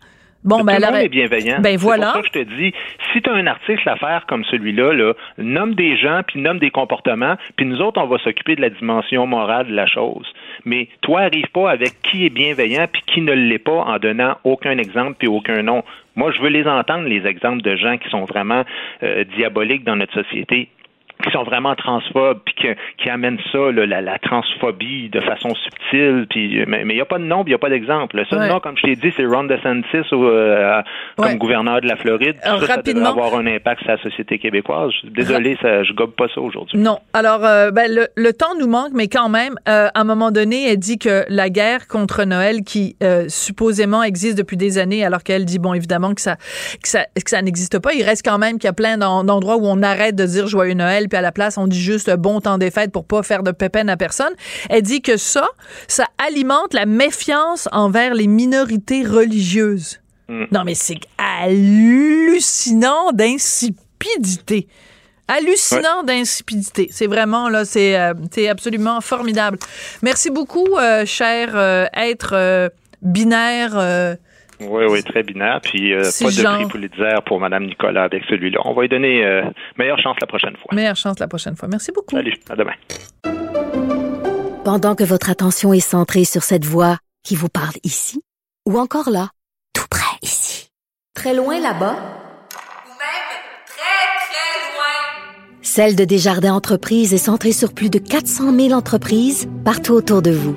Bon, Tout ben le alors, monde est bienveillant. Ben C'est voilà. pour ça que je te dis, si tu as un article à faire comme celui-là, là, nomme des gens, puis nomme des comportements, puis nous autres, on va s'occuper de la dimension morale de la chose. Mais toi, arrive pas avec qui est bienveillant puis qui ne l'est pas en donnant aucun exemple puis aucun nom. Moi, je veux les entendre, les exemples de gens qui sont vraiment euh, diaboliques dans notre société qui sont vraiment transphobes, puis que- qui amènent ça, là, la, la transphobie de façon subtile, puis mais il n'y a pas de nom, il n'y a pas d'exemple. Le seul Ouais. nom, comme je t'ai dit, c'est Ron DeSantis au, euh, comme Ouais. gouverneur de la Floride. Alors, ça, rapidement- avoir un impact sur la société québécoise. Désolé, ça, je gobe pas ça aujourd'hui. Non. Alors, euh, ben, le, le temps nous manque, mais quand même, euh, à un moment donné, elle dit que la guerre contre Noël, qui euh, supposément existe depuis des années, alors qu'elle dit, bon, évidemment que ça, que ça, que ça n'existe pas, il reste quand même qu'il y a plein d'en- d'endroits où on arrête de dire Joyeux Noël, puis à la place, on dit juste bon temps des fêtes pour pas faire de pépène à personne. Elle dit que ça, ça alimente la méfiance envers les minorités religieuses. Mm. Non, mais c'est hallucinant d'insipidité. Hallucinant d'insipidité. C'est vraiment, là, c'est euh, absolument formidable. Merci beaucoup, euh, cher euh, être euh, binaire. Oui, oui, très binaire. Puis euh, pas de genre- prix Pulitzer pour Mme Nicolas avec celui-là. On va lui donner euh, meilleure chance la prochaine fois. meilleure chance la prochaine fois. Merci beaucoup. Salut, à demain. Pendant que votre attention est centrée sur cette voix qui vous parle ici, ou encore là, tout près ici, très loin là-bas, Ou même très, très loin. Celle de Desjardins Entreprises est centrée sur plus de 400 000 entreprises partout autour de vous.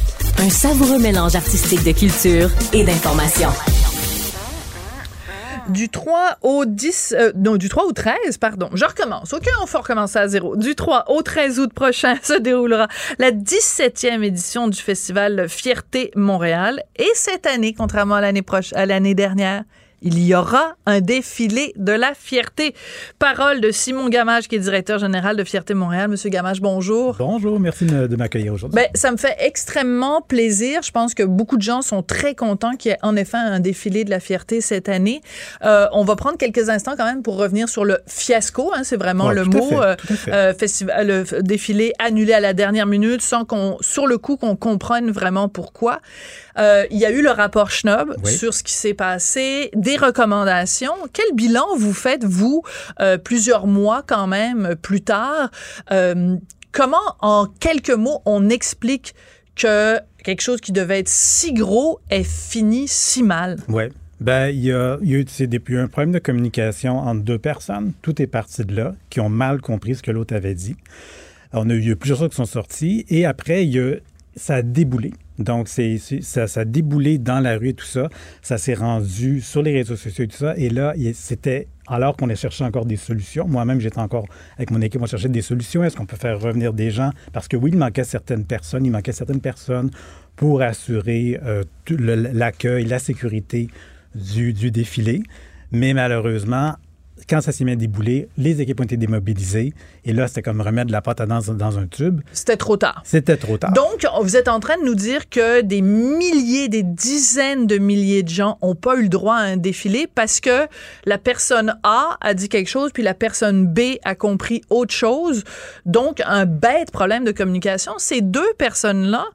Un savoureux mélange artistique de culture et d'information. Du 3 au 10, euh, non, du 3 au 13, pardon. Je recommence. OK, on faut recommencer à zéro. Du 3 au 13 août prochain se déroulera la 17e édition du festival Fierté Montréal. Et cette année, contrairement à l'année prochaine, à l'année dernière, il y aura un défilé de la fierté. Parole de Simon Gamage, qui est directeur général de Fierté Montréal. Monsieur Gamage, bonjour. Bonjour, merci de, m'accueillir aujourd'hui. Ben, ça me fait extrêmement plaisir. Je pense que beaucoup de gens sont très contents qu'il y ait en effet un défilé de la fierté cette année. Euh, on va prendre quelques instants quand même pour revenir sur le fiasco. Hein, c'est vraiment Ouais, le mot. fait, euh, tout à fait. euh, festival, le défilé annulé à la dernière minute sans qu'on, sur le coup, qu'on comprenne vraiment pourquoi. Euh, il y a eu le rapport Schnob Oui. sur ce qui s'est passé, des recommandations. Quel bilan vous faites, vous, euh, plusieurs mois quand même plus tard? Euh, comment, en quelques mots, on explique que quelque chose qui devait être si gros est fini si mal? Oui. Ben, il y a, eu c'est un problème de communication entre deux personnes. Tout est parti de là, qui ont mal compris ce que l'autre avait dit. On a eu plusieurs choses qui sont sorties. Et après, y a, ça a déboulé. Donc, c'est, ça, ça a déboulé dans la rue et tout ça. Ça s'est rendu sur les réseaux sociaux et tout ça. Et là, c'était alors qu'on a cherché encore des solutions. Moi-même, j'étais encore avec mon équipe, on cherchait des solutions. Est-ce qu'on peut faire revenir des gens? Parce que oui, il manquait certaines personnes. Il manquait certaines personnes pour assurer euh, l'accueil, la sécurité du défilé. Mais malheureusement, quand ça s'est mis à débouler, les équipes ont été démobilisées. Et là, c'était comme remettre de la pâte à dans, dans un tube. C'était trop tard. C'était trop tard. Donc, vous êtes en train de nous dire que des milliers, des dizaines de milliers de gens n'ont pas eu le droit à un défilé parce que la personne A a dit quelque chose, puis la personne B a compris autre chose. Donc, un bête problème de communication. Ces deux personnes-là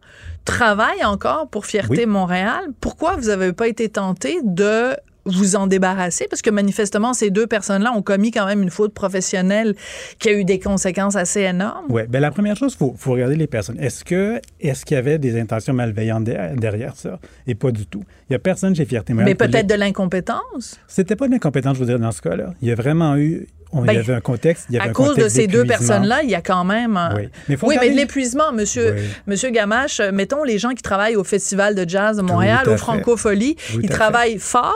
travaillent encore pour Fierté Oui. Montréal. Pourquoi vous n'avez pas été tenté de vous en débarrasser? Parce que manifestement ces deux personnes-là ont commis quand même une faute professionnelle qui a eu des conséquences assez énormes. Oui, bien la première chose, il faut, faut regarder les personnes. Est-ce que est-ce qu'il y avait des intentions malveillantes derrière, ça? Et pas du tout. Il n'y a personne chez Fierté Montréal. Mais peut-être de l'incompétence? C'était pas de l'incompétence, je vous dirais, dans ce cas-là. Il y a vraiment eu... on- Ben, il y avait un contexte. Il y avait à un cause de ces deux personnes-là, il y a quand même. un- Oui. Mais faut oui, mais regarder- de l'épuisement, monsieur, Oui. monsieur Gamache, euh, mettons les gens qui travaillent au Festival de jazz de Montréal, au. Francofolie, ils travaillent fort,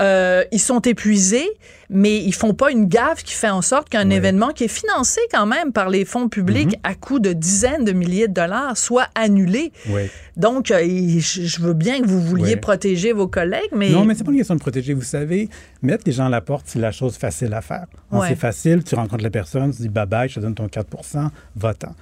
euh, ils sont épuisés, mais ils font pas une gaffe qui fait en sorte qu'un événement qui est financé quand même par les fonds publics Mhm. à coût de dizaines de milliers de dollars soit annulé. Oui. Donc, euh, je veux bien que vous vouliez Oui. protéger vos collègues, mais... Non, mais c'est pas une question de protéger. Vous savez, mettre les gens à la porte, c'est la chose facile à faire. Hein. C'est facile, tu rencontres la personne, tu dis bye bye, je te donne ton 4% va-t'en.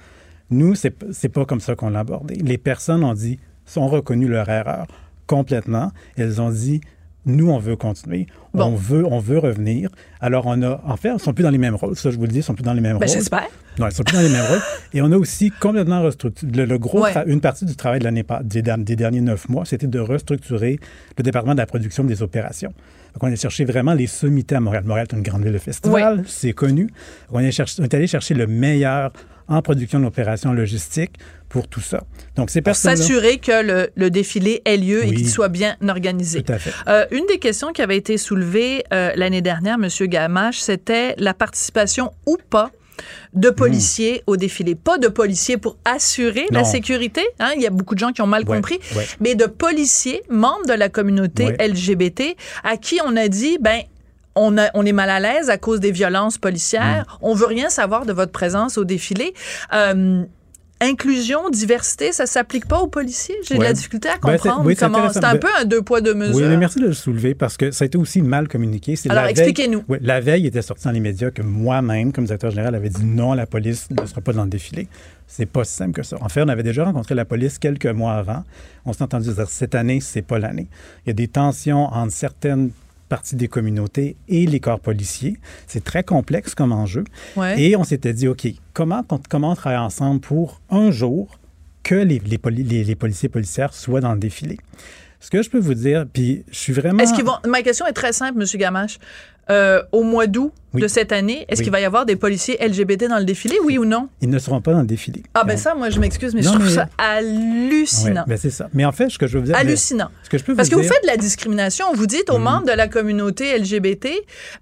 Nous, c'est c'est pas comme ça qu'on l'a abordé. Les personnes ont dit, ont reconnu leur erreur complètement. Elles ont dit, nous, on veut continuer, Bon. on, veut, on veut revenir. Alors, on a, en fait, ils sont plus dans les mêmes rôles. Ça, je vous le dis, ils sont plus dans les mêmes Ben, rôles. j'espère. Non, ils sont plus dans les mêmes rôles. Et on a aussi complètement restructuré. Le, le gros, Ouais. une partie du travail de l'année des, des derniers neuf mois, c'était de restructurer le département de la production des opérations. Donc, on a cherché vraiment les sommités à Montréal. Montréal est une grande ville de festival, c'est connu. On est, cherché- on est allé chercher le meilleur en production d'opérations logistiques pour tout ça. Donc, ces pour personnes s'assurer que le, le défilé ait lieu et qu'il soit bien organisé. Tout à fait. Euh, une des questions qui avait été soulevée euh, l'année dernière, M. Gamache, c'était la participation ou pas de policiers au défilé. Pas de policiers pour assurer la Hmm. Sécurité, hein, il y a beaucoup de gens qui ont mal Ouais, compris, ouais. mais de policiers, membres de la communauté Ouais. LGBT, à qui on a dit, ben, on, a- on est mal à l'aise à cause des violences policières. Hmm. On veut rien savoir de votre présence au défilé. Euh, inclusion, diversité, ça s'applique pas aux policiers? J'ai de la difficulté à Ben, comprendre oui, comment. C'est un Ben, peu un deux poids deux mesures. Oui, mais merci de le soulever parce que ça a été aussi mal communiqué. Alors, expliquez-nous. Oui, la veille, il était sorti dans les médias que moi-même, comme directeur général, avait dit non, la police ne sera pas dans le défilé. C'est pas si simple que ça. En fait, on avait déjà rencontré la police quelques mois avant. On s'est entendu dire cette année, c'est pas l'année. Il y a des tensions entre certaines parties des communautés et les corps policiers. C'est très complexe comme enjeu. Ouais. Et on s'était dit, OK, comment, comment on travaille ensemble pour un jour que les, les, poli- les- les policiers policières soient dans le défilé? Ce que je peux vous dire, puis je suis vraiment... Est-ce qu'ils vont. Ma question est très simple, M. Gamache. Euh, au mois d'août Oui. de cette année, est-ce Oui. qu'il va y avoir des policiers LGBT dans le défilé, oui ou non? Ils ne seront pas dans le défilé. Ah ben ça, moi je m'excuse, mais je trouve mais- ça hallucinant. Ouais, ben c'est ça. Mais en fait, ce que je veux vous dire. Hallucinant. Ce que je peux vous Parce que vous faites de la discrimination. Vous dites aux Mhm. membres de la communauté LGBT,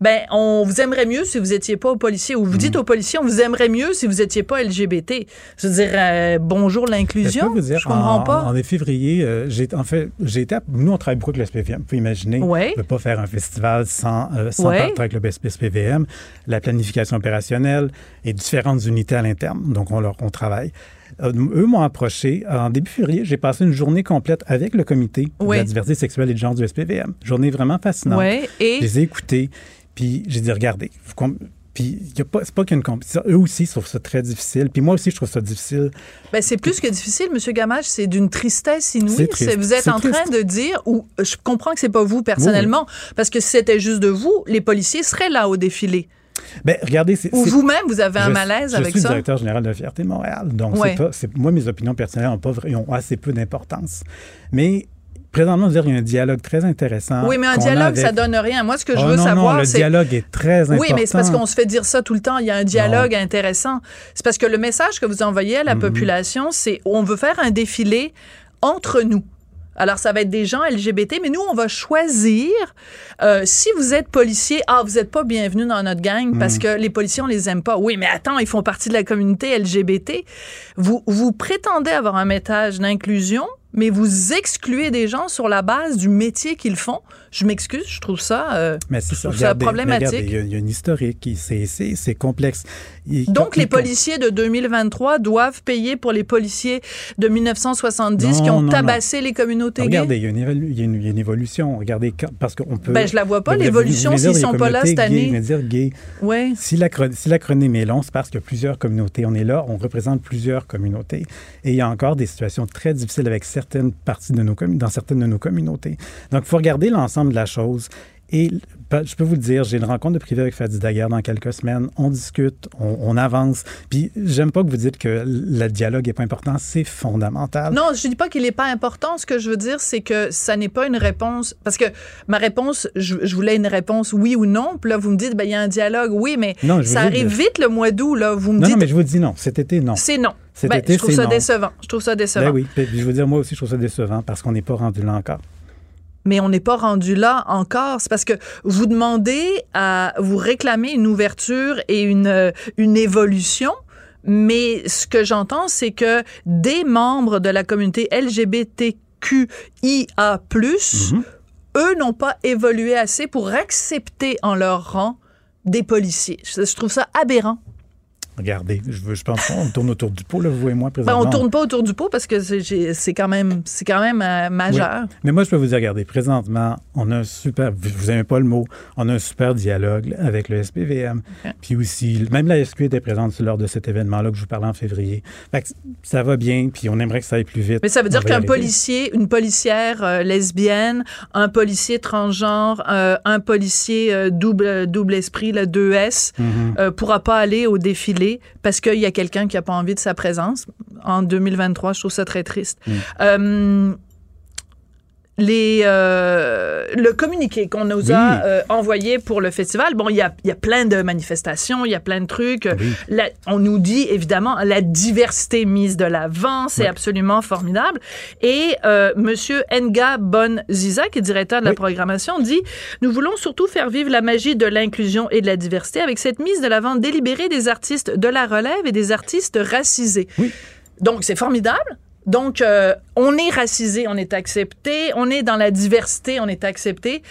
ben, on vous aimerait mieux si vous étiez pas policier. Ou vous dites aux policiers, on vous aimerait mieux si vous étiez pas LGBT. Je veux dire, euh, bonjour Ben, Je l'inclusion. vous dire, Je comprends en, pas. En février, euh, j'ai en fait, j'ai été. à- Nous, on travaille beaucoup avec le SPVM. Vous pouvez imaginer. Ouais. On ne peut pas faire un festival sans, sans Ouais. Partir avec le SPVM. La planification opérationnelle et différentes unités à l'interne. Donc, on, leur, on travaille. Euh, eux m'ont approché. En début février, j'ai passé une journée complète avec le comité Ouais. de la diversité sexuelle et de genre du SPVM. Journée vraiment fascinante. Ouais, et- Je les ai écoutés. Puis j'ai dit, regardez, vous puis pas, c'est pas qu'il y a une compétition. Eux aussi, ils trouvent ça très difficile. Puis moi aussi, je trouve ça difficile. Ben, c'est plus que difficile, Monsieur Gamache, c'est d'une tristesse inouïe. Triste. Vous êtes en train de dire, ou je comprends que c'est pas vous personnellement, parce que si c'était juste de vous, les policiers seraient là au défilé. Ben, regardez, c'est. Ou vous-même, vous avez un Je- malaise je avec suis ça. directeur général de la Fierté Montréal. Donc, Ouais. c'est pas, c'est- moi, mes opinions personnelles ont, pas, ont assez peu d'importance. Mais présentement, je veux dire, il y a un dialogue très intéressant. Oui, mais un dialogue, avec- ça donne rien. Moi, ce que je Oh, veux non, savoir, non, le c'est. dialogue est très important. Oui, mais c'est parce qu'on se fait dire ça tout le temps. Il y a un dialogue intéressant. C'est parce que le message que vous envoyez à la Mhm. population, c'est on veut faire un défilé entre nous. Alors, ça va être des gens LGBT, mais nous, on va choisir. euh, si vous êtes policier, ah, vous n'êtes pas bienvenu dans notre gang parce Mhm. que les policiers, on les aime pas. Oui, mais attends, ils font partie de la communauté LGBT. Vous, vous prétendez avoir un message d'inclusion, mais vous excluez des gens sur la base du métier qu'ils font. Je m'excuse, je trouve ça, euh, Mais je trouve ça regardez, problématique. regardez, Il y, a- il y a une historique, c'est- complexe. Il- Donc, les policiers de 2023 doivent payer pour les policiers de 1970 qui ont non, tabassé les communautés Regardez, gays? il y, a une évalu- il y a une- évolution. Regardez, quand- parce qu'on peut. Ben, je la vois pas, l'évolution, s'ils sont pas là cette année. voulez dire gay. Ouais. Si l'acro- si l'acronyme est long, c'est parce a plusieurs communautés. On est là, on représente plusieurs communautés. Et il y a encore des situations très difficiles avec certaines parties de nos dans certaines de nos communautés. Donc, il faut regarder l'ensemble de la chose. Et ben, je peux vous le dire, j'ai une rencontre de privé avec Fadi Daguerre dans quelques semaines. On discute, on, on avance. Puis, j'aime pas que vous dites que le dialogue est pas important. C'est fondamental. Non, je dis pas qu'il n'est pas important. Ce que je veux dire, c'est que ça n'est pas une réponse. Parce que ma réponse, je, je voulais une réponse oui ou non. Puis là, vous me dites, ben, il y a un dialogue. Oui, mais Non, ça arrive vite le mois d'août. Là. Vous me non, dites, non, mais je vous dis non. Cet été, non. c'est non. Cet Ben, été, je trouve ça non. décevant. Je trouve ça décevant. Ben oui. Puis, je veux dire, moi aussi, je trouve ça décevant parce qu'on n'est pas rendu là encore. Mais on n'est pas rendu là encore. C'est parce que vous demandez à vous réclamer une ouverture et une, euh, une évolution. Mais ce que j'entends, c'est que des membres de la communauté LGBTQIA+, Mhm. eux n'ont pas évolué assez pour accepter en leur rang des policiers. Je trouve ça aberrant. Regardez, je, veux- je pense qu'on tourne autour du pot, là, vous et moi, Ben, présentement. on tourne pas autour du pot parce que c'est- quand même, c'est quand même euh, majeur. Oui. Mais moi, je peux vous dire, regardez, présentement, on a un super, vous n'aimez pas le mot, on a un super dialogue avec le SPVM. Puis aussi, même la SQ était présente lors de cet événement-là que je vous parlais en février. Fait que ça va bien, puis on aimerait que ça aille plus vite. Mais ça veut dire qu'un policier, une policière euh, lesbienne, un policier transgenre, euh, un policier double, double esprit, le 2S, Mhm. euh, pourra pas aller au défilé parce qu'il y a quelqu'un qui a pas envie de sa présence. En 2023, je trouve ça très triste. Mm. Euh, les, euh, le communiqué qu'on nous Oui. a euh, envoyé pour le festival, bon, il y a, y a plein de manifestations, il y a plein de trucs. La- on nous dit évidemment la diversité mise de l'avant, c'est Oui. absolument formidable. Et euh, Monsieur Nga Bon Ziza, qui est directeur de la programmation, dit Nous voulons surtout faire vivre la magie de l'inclusion et de la diversité avec cette mise de l'avant délibérée des artistes de la relève et des artistes racisés. Donc, c'est formidable. Donc, euh, on est racisé, on est accepté, on est dans la diversité, on est accepté.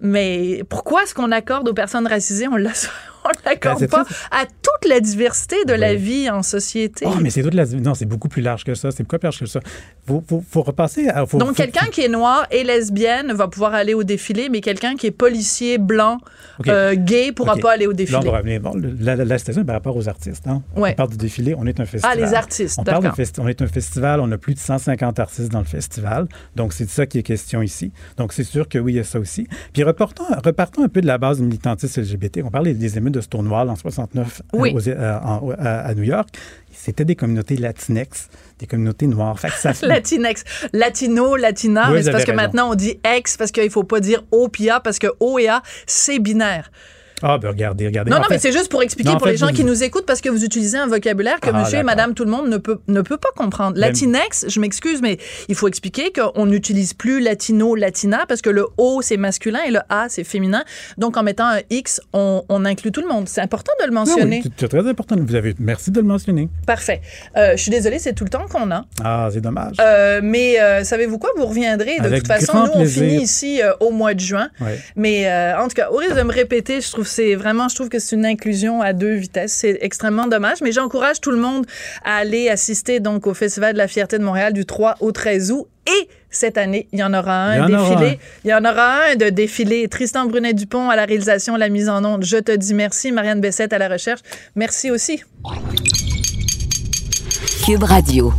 Mais pourquoi est-ce qu'on accorde aux personnes racisées, on ne l'accorde Ben, pas ça. à toute la diversité de la vie en société? Oh, mais c'est toute la... Non, c'est beaucoup plus large que ça. C'est beaucoup plus large que ça. Faut, faut, faut repasser à... faut- Donc, quelqu'un qui est noir et lesbienne va pouvoir aller au défilé, mais quelqu'un qui est policier, blanc, OK. euh, gay, pourra pas aller au Là, défilé. on va revenir. Bon, la, la, la par rapport aux artistes. Hein? Ouais. On parle du défilé, on est un festival. les artistes, on, parle on est un festival, on a plus de 150 artistes dans le festival. Donc, c'est de ça qui est question ici. Donc, c'est sûr que oui, il y a ça aussi. Puis, repartons, repartons un peu de la base du militantisme LGBT. On parlait des émeutes de Stonewall en 69 euh, Oui. aux- euh, en- à, New York, c'était des communautés latinex, des communautés noires. Fait que ça, Latinex, latino, latina, Oui, mais c'est parce que raison. maintenant on dit ex parce qu'il faut pas dire O puis A parce que O et A c'est binaire. Ah, ben regardez, regardez. Non, En non, fait- mais c'est juste pour expliquer Non, pour fait, les gens qui nous écoutent parce que vous utilisez un vocabulaire que Ah, monsieur et madame tout le monde ne peut, ne peut pas comprendre. Latinex, je m'excuse, mais il faut expliquer qu'on n'utilise plus latino, latina parce que le O c'est masculin et le A c'est féminin. Donc en mettant un X, on, on inclut tout le monde. C'est important de le Ah oui, mentionner. c'est- très important. Vous avez, merci de le mentionner. Parfait. Euh, je suis désolée, c'est tout le temps qu'on a. Ah, c'est dommage. Euh, mais euh, savez-vous quoi? Vous reviendrez. De Avec toute façon, nous, on plaisir. finit ici au mois de juin. Mais en tout cas, au risque de me répéter, je trouve c'est vraiment, je trouve que c'est une inclusion à deux vitesses. C'est extrêmement dommage. Mais j'encourage tout le monde à aller assister donc au Festival de la fierté de Montréal du 3 au 13 août. Et cette année, il y en aura un Il y en aura défilé. un. Il y en aura un de défilé. Tristan Brunet-Dupont à la réalisation, la mise en onde. Je te dis merci. Marianne Bessette à la recherche. Merci aussi. Cube Radio.